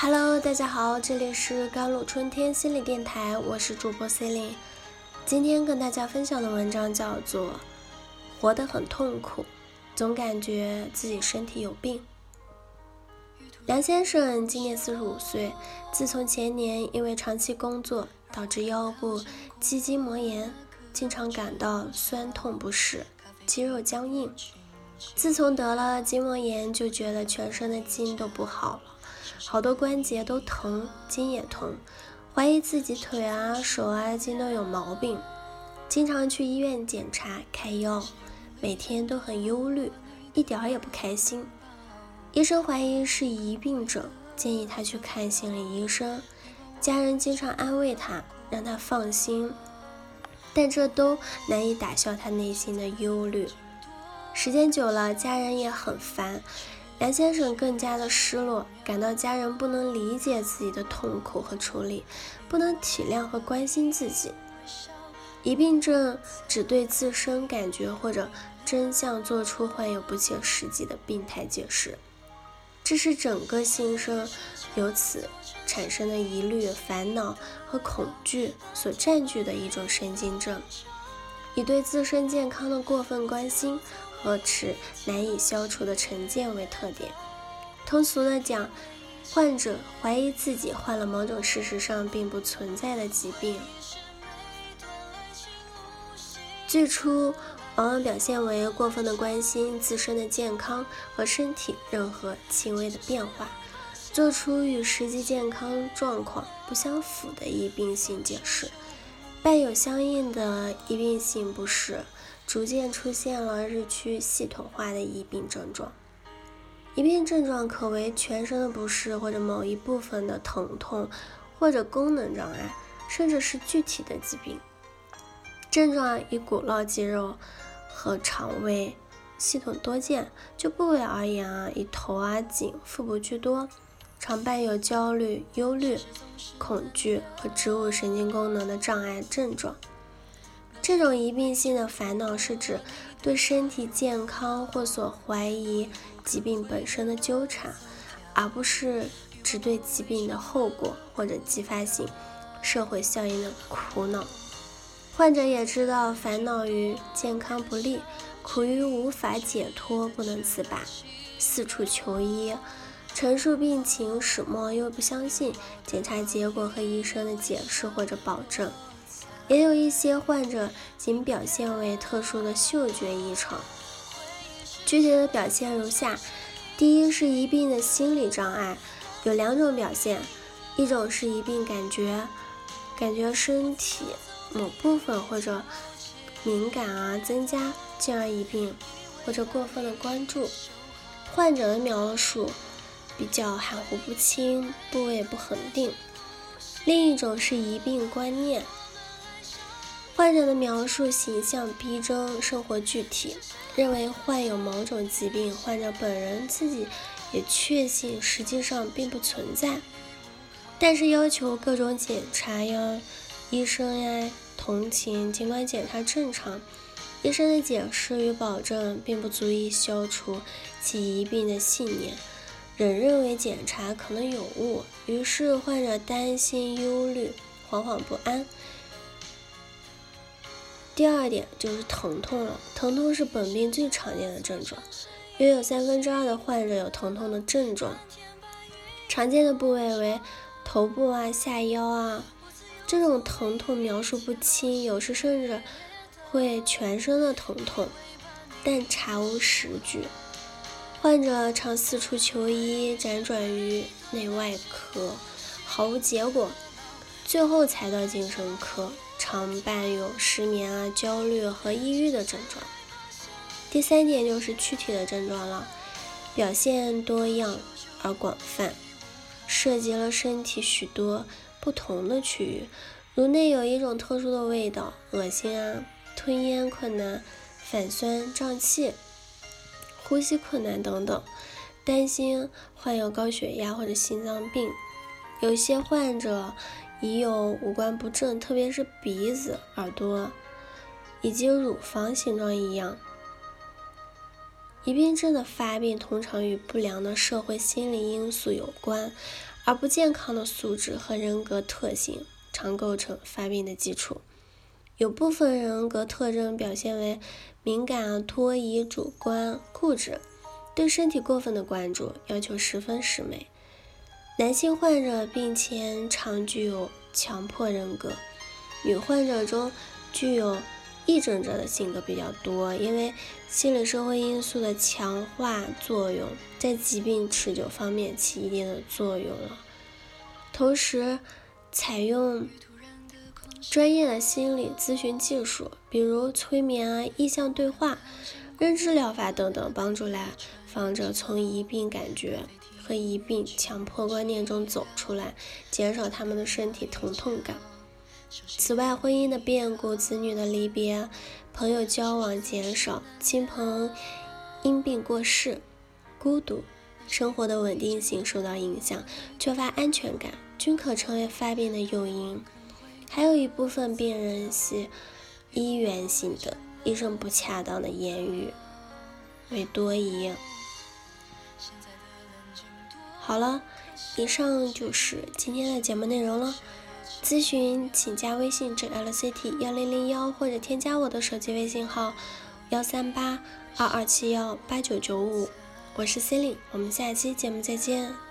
Hello，大家好，这里是甘露春天心理电台，我是主播 c e l i n e 今天跟大家分享的文章叫做《活得很痛苦，总感觉自己身体有病》。梁先生今年四十五岁，自从前年因为长期工作导致腰部肌筋膜炎，经常感到酸痛不适，肌肉僵硬。自从得了筋膜炎，就觉得全身的筋都不好了。好多关节都疼，筋也疼，怀疑自己腿啊、手啊筋都有毛病，经常去医院检查开药，每天都很忧虑，一点儿也不开心。医生怀疑是疑病症，建议他去看心理医生。家人经常安慰他，让他放心，但这都难以打消他内心的忧虑。时间久了，家人也很烦。梁先生更加的失落，感到家人不能理解自己的痛苦和处理，不能体谅和关心自己。疑病症只对自身感觉或者真相做出患有不切实际的病态解释，这是整个心生由此产生的疑虑、烦恼和恐惧所占据的一种神经症，以对自身健康的过分关心。和持难以消除的成见为特点。通俗的讲，患者怀疑自己患了某种事实上并不存在的疾病。最初往往表现为过分的关心自身的健康和身体任何轻微的变化，做出与实际健康状况不相符的疑病性解释，伴有相应的疑病性不适。逐渐出现了日趋系统化的疑病症状。疑病症状可为全身的不适，或者某一部分的疼痛，或者功能障碍，甚至是具体的疾病。症状以骨络肌肉和肠胃系统多见。就部位而言啊，以头啊、颈、腹部居多，常伴有焦虑、忧虑、恐惧和植物神经功能的障碍症状。这种疑病性的烦恼是指对身体健康或所怀疑疾病本身的纠缠，而不是只对疾病的后果或者继发性社会效应的苦恼。患者也知道烦恼于健康不利，苦于无法解脱，不能自拔，四处求医，陈述病情始末又不相信检查结果和医生的解释或者保证。也有一些患者仅表现为特殊的嗅觉异常，具体的表现如下：第一是疑病的心理障碍，有两种表现，一种是疑病感觉，感觉身体某部分或者敏感啊增加，进而疑病，或者过分的关注，患者的描述比较含糊不清，部位不恒定；另一种是疑病观念。患者的描述形象逼真，生活具体，认为患有某种疾病，患者本人自己也确信实际上并不存在，但是要求各种检查呀，医生呀同情，尽管检查正常，医生的解释与保证并不足以消除其疑病的信念，仍认为检查可能有误，于是患者担心、忧虑、惶惶不安。第二点就是疼痛了，疼痛是本病最常见的症状，约有三分之二的患者有疼痛的症状，常见的部位为头部啊、下腰啊，这种疼痛描述不清，有时甚至会全身的疼痛，但查无实据，患者常四处求医，辗转于内外科，毫无结果，最后才到精神科。常伴有失眠啊、焦虑和抑郁的症状。第三点就是躯体的症状了，表现多样而广泛，涉及了身体许多不同的区域，如内有一种特殊的味道、恶心啊、吞咽困难、反酸胀气、呼吸困难等等。担心患有高血压或者心脏病，有些患者。已有五官不正，特别是鼻子、耳朵以及乳房形状异样。疑病症的发病通常与不良的社会心理因素有关，而不健康的素质和人格特性常构成发病的基础。有部分人格特征表现为敏感、多疑、主观、固执，对身体过分的关注，要求十分十美。男性患者病前常具有强迫人格，女患者中具有癔症者的性格比较多，因为心理社会因素的强化作用，在疾病持久方面起一定的作用了。同时，采用。专业的心理咨询技术，比如催眠啊、意向对话、认知疗法等等，帮助来访者从疑病感觉和疑病强迫观念中走出来，减少他们的身体疼痛感。此外，婚姻的变故、子女的离别、朋友交往减少、亲朋因病过世、孤独、生活的稳定性受到影响、缺乏安全感，均可成为发病的诱因。还有一部分病人系医源性的，医生不恰当的言语为多疑。好了，以上就是今天的节目内容了。咨询请加微信 jlct 幺零零幺，或者添加我的手机微信号幺三八二二七幺八九九五，我是 c e l i n e 我们下期节目再见。